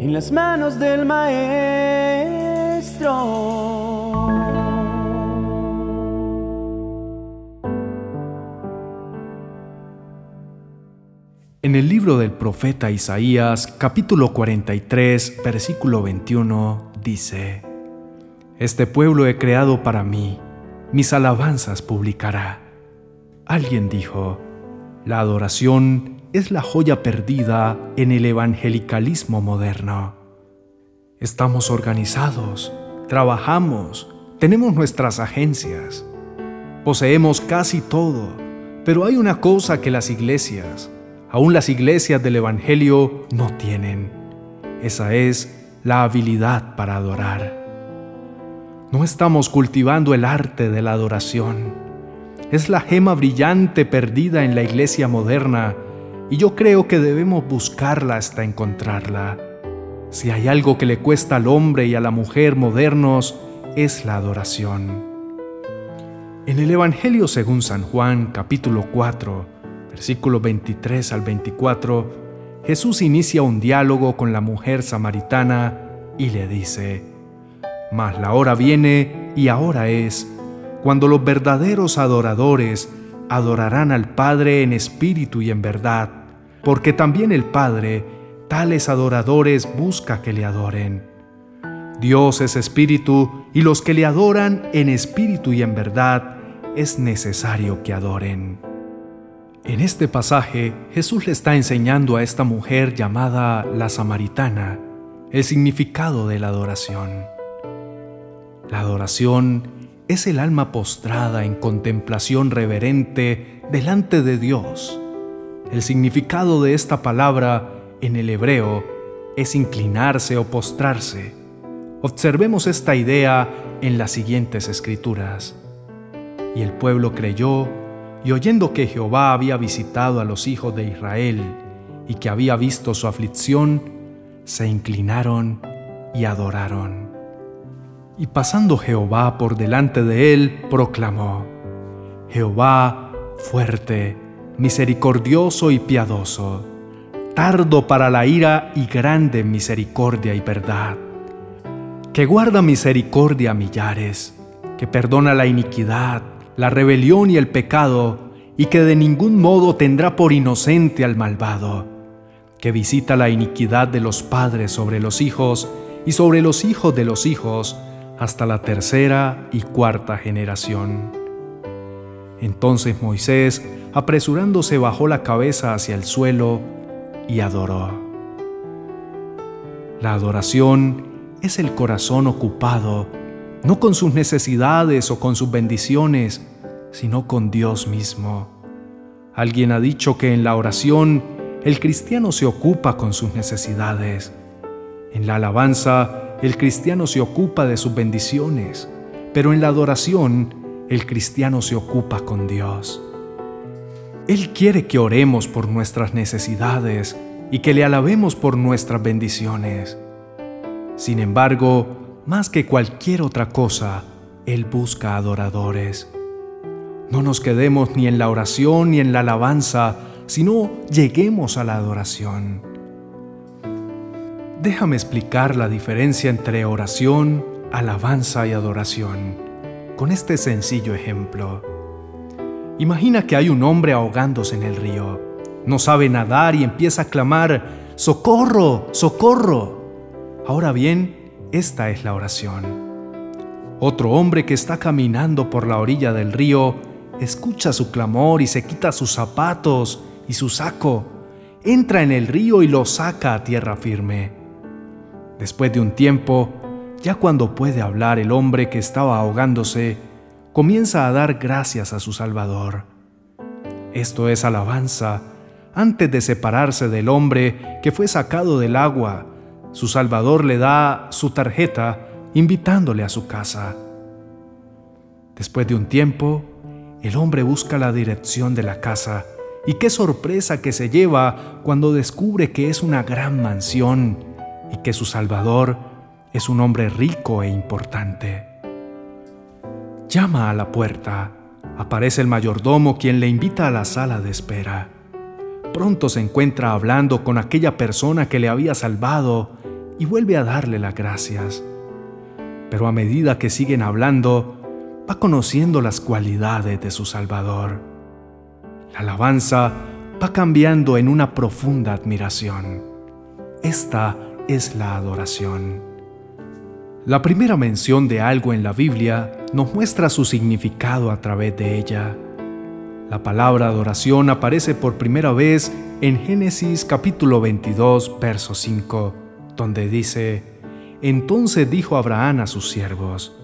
en las manos del Maestro. En el libro del profeta Isaías, capítulo 43, versículo 21, dice, Este pueblo he creado para mí, mis alabanzas publicará. Alguien dijo, la adoración es la joya perdida en el evangelicalismo moderno. Estamos organizados, trabajamos, tenemos nuestras agencias, poseemos casi todo, pero hay una cosa que las iglesias, aún las iglesias del Evangelio, no tienen. Esa es la habilidad para adorar. No estamos cultivando el arte de la adoración. Es la gema brillante perdida en la iglesia moderna y yo creo que debemos buscarla hasta encontrarla. Si hay algo que le cuesta al hombre y a la mujer modernos, es la adoración. En el Evangelio según San Juan capítulo 4, versículo 23 al 24, Jesús inicia un diálogo con la mujer samaritana y le dice, Mas la hora viene y ahora es, cuando los verdaderos adoradores adorarán al Padre en espíritu y en verdad, porque también el Padre tales adoradores busca que le adoren. Dios es espíritu y los que le adoran en espíritu y en verdad es necesario que adoren. En este pasaje, Jesús le está enseñando a esta mujer llamada la samaritana el significado de la adoración. La adoración es el alma postrada en contemplación reverente delante de Dios. El significado de esta palabra en el hebreo es inclinarse o postrarse. Observemos esta idea en las siguientes escrituras. Y el pueblo creyó y oyendo que Jehová había visitado a los hijos de Israel y que había visto su aflicción, se inclinaron y adoraron. Y pasando Jehová por delante de él, proclamó, Jehová fuerte, misericordioso y piadoso, tardo para la ira y grande misericordia y verdad, que guarda misericordia a millares, que perdona la iniquidad, la rebelión y el pecado, y que de ningún modo tendrá por inocente al malvado, que visita la iniquidad de los padres sobre los hijos y sobre los hijos de los hijos, hasta la tercera y cuarta generación. Entonces Moisés, apresurándose, bajó la cabeza hacia el suelo y adoró. La adoración es el corazón ocupado no con sus necesidades o con sus bendiciones, sino con Dios mismo. Alguien ha dicho que en la oración el cristiano se ocupa con sus necesidades. En la alabanza el cristiano se ocupa de sus bendiciones, pero en la adoración el cristiano se ocupa con Dios. Él quiere que oremos por nuestras necesidades y que le alabemos por nuestras bendiciones. Sin embargo, más que cualquier otra cosa, Él busca adoradores. No nos quedemos ni en la oración ni en la alabanza, sino lleguemos a la adoración. Déjame explicar la diferencia entre oración, alabanza y adoración con este sencillo ejemplo. Imagina que hay un hombre ahogándose en el río. No sabe nadar y empieza a clamar, ¡Socorro! ¡Socorro! Ahora bien, esta es la oración. Otro hombre que está caminando por la orilla del río escucha su clamor y se quita sus zapatos y su saco, entra en el río y lo saca a tierra firme. Después de un tiempo, ya cuando puede hablar el hombre que estaba ahogándose, comienza a dar gracias a su Salvador. Esto es alabanza antes de separarse del hombre que fue sacado del agua su Salvador le da su tarjeta invitándole a su casa. Después de un tiempo, el hombre busca la dirección de la casa y qué sorpresa que se lleva cuando descubre que es una gran mansión y que su Salvador es un hombre rico e importante. Llama a la puerta. Aparece el mayordomo quien le invita a la sala de espera. Pronto se encuentra hablando con aquella persona que le había salvado y vuelve a darle las gracias. Pero a medida que siguen hablando, va conociendo las cualidades de su Salvador. La alabanza va cambiando en una profunda admiración. Esta es la adoración. La primera mención de algo en la Biblia nos muestra su significado a través de ella. La palabra adoración aparece por primera vez en Génesis capítulo 22, verso 5, donde dice, Entonces dijo Abraham a sus siervos,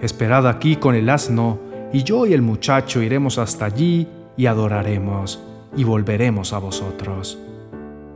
Esperad aquí con el asno, y yo y el muchacho iremos hasta allí y adoraremos, y volveremos a vosotros.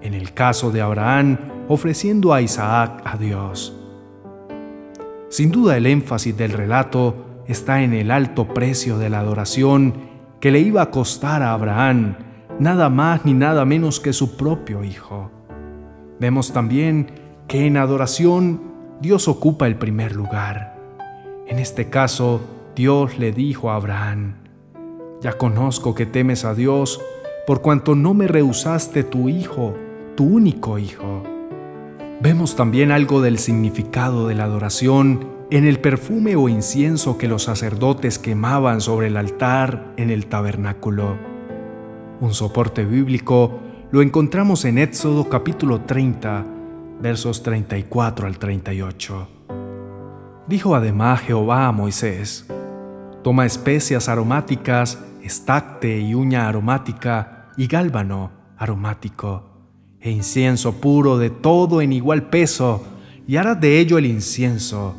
En el caso de Abraham, ofreciendo a Isaac a Dios. Sin duda el énfasis del relato está en el alto precio de la adoración que le iba a costar a Abraham nada más ni nada menos que su propio hijo. Vemos también que en adoración Dios ocupa el primer lugar. En este caso, Dios le dijo a Abraham, Ya conozco que temes a Dios por cuanto no me rehusaste tu hijo, tu único hijo. Vemos también algo del significado de la adoración en el perfume o incienso que los sacerdotes quemaban sobre el altar en el tabernáculo. Un soporte bíblico lo encontramos en Éxodo capítulo 30, versos 34 al 38. Dijo además Jehová a Moisés, Toma especias aromáticas, estacte y uña aromática y gálbano aromático, e incienso puro de todo en igual peso, y harás de ello el incienso,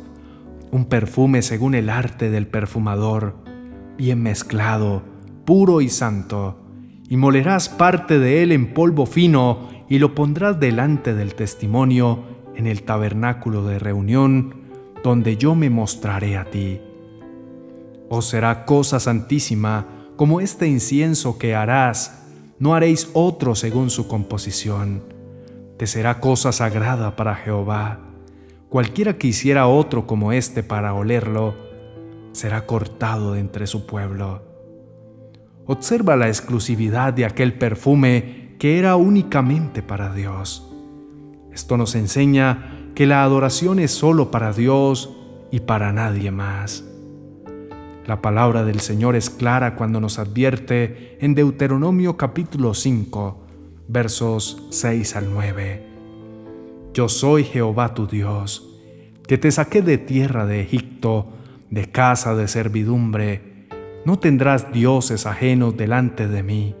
un perfume según el arte del perfumador, bien mezclado, puro y santo, y molerás parte de él en polvo fino y lo pondrás delante del testimonio en el tabernáculo de reunión, donde yo me mostraré a ti. Os será cosa santísima como este incienso que harás, no haréis otro según su composición. Te será cosa sagrada para Jehová Cualquiera que hiciera otro como éste para olerlo, será cortado de entre su pueblo. Observa la exclusividad de aquel perfume que era únicamente para Dios. Esto nos enseña que la adoración es solo para Dios y para nadie más. La palabra del Señor es clara cuando nos advierte en Deuteronomio capítulo 5, versos 6 al 9. Yo soy Jehová tu Dios, que te saqué de tierra de Egipto, de casa de servidumbre. No tendrás dioses ajenos delante de mí.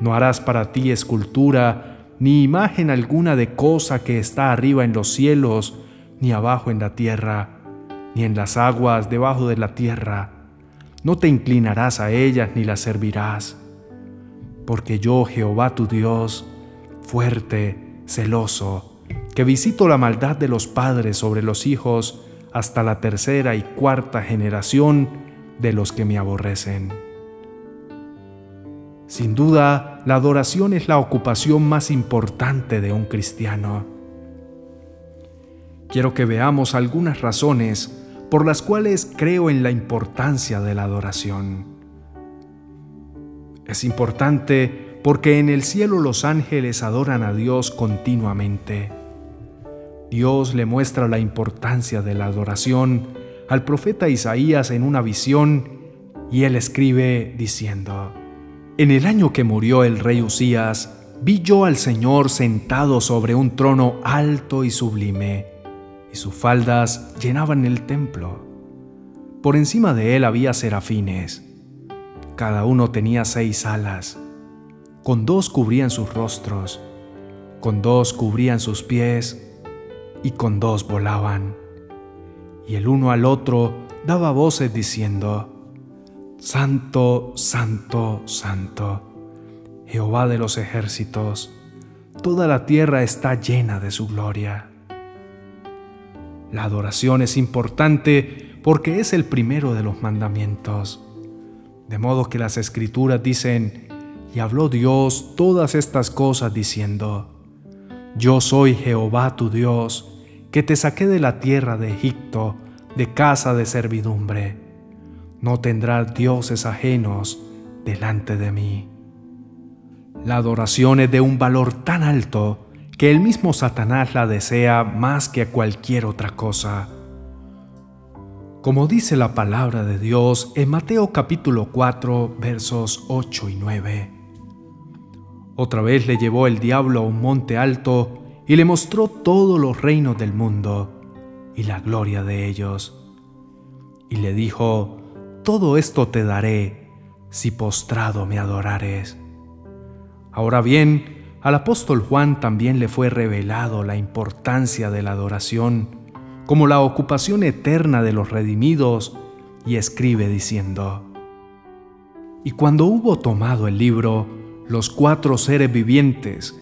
No harás para ti escultura, ni imagen alguna de cosa que está arriba en los cielos, ni abajo en la tierra, ni en las aguas debajo de la tierra. No te inclinarás a ellas ni las servirás. Porque yo, Jehová tu Dios, fuerte, celoso, que visito la maldad de los padres sobre los hijos hasta la tercera y cuarta generación de los que me aborrecen. Sin duda, la adoración es la ocupación más importante de un cristiano. Quiero que veamos algunas razones por las cuales creo en la importancia de la adoración. Es importante porque en el cielo los ángeles adoran a Dios continuamente. Dios le muestra la importancia de la adoración al profeta Isaías en una visión y él escribe diciendo, En el año que murió el rey Usías, vi yo al Señor sentado sobre un trono alto y sublime, y sus faldas llenaban el templo. Por encima de él había serafines. Cada uno tenía seis alas. Con dos cubrían sus rostros, con dos cubrían sus pies, y con dos volaban. Y el uno al otro daba voces diciendo, Santo, Santo, Santo, Jehová de los ejércitos, toda la tierra está llena de su gloria. La adoración es importante porque es el primero de los mandamientos. De modo que las escrituras dicen, y habló Dios todas estas cosas diciendo, Yo soy Jehová tu Dios, que te saqué de la tierra de Egipto, de casa de servidumbre. No tendrás dioses ajenos delante de mí. La adoración es de un valor tan alto que el mismo Satanás la desea más que a cualquier otra cosa. Como dice la palabra de Dios en Mateo capítulo 4 versos 8 y 9. Otra vez le llevó el diablo a un monte alto y le mostró todos los reinos del mundo y la gloria de ellos. Y le dijo, todo esto te daré si postrado me adorares. Ahora bien, al apóstol Juan también le fue revelado la importancia de la adoración como la ocupación eterna de los redimidos y escribe diciendo, Y cuando hubo tomado el libro, los cuatro seres vivientes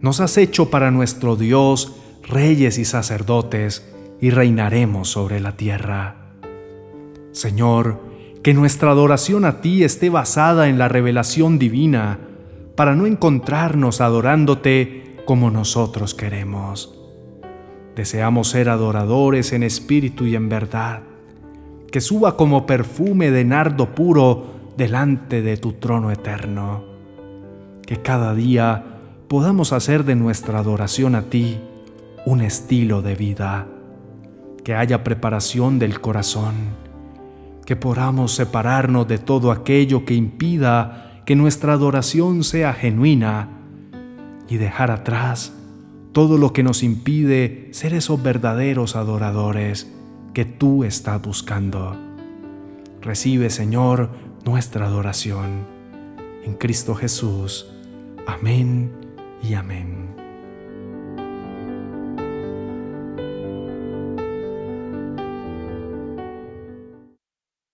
nos has hecho para nuestro Dios reyes y sacerdotes, y reinaremos sobre la tierra. Señor, que nuestra adoración a ti esté basada en la revelación divina, para no encontrarnos adorándote como nosotros queremos. Deseamos ser adoradores en espíritu y en verdad, que suba como perfume de nardo puro delante de tu trono eterno. Que cada día podamos hacer de nuestra adoración a ti un estilo de vida. Que haya preparación del corazón. Que podamos separarnos de todo aquello que impida que nuestra adoración sea genuina y dejar atrás todo lo que nos impide ser esos verdaderos adoradores que tú estás buscando. Recibe, Señor, nuestra adoración. En Cristo Jesús. Amén y amén.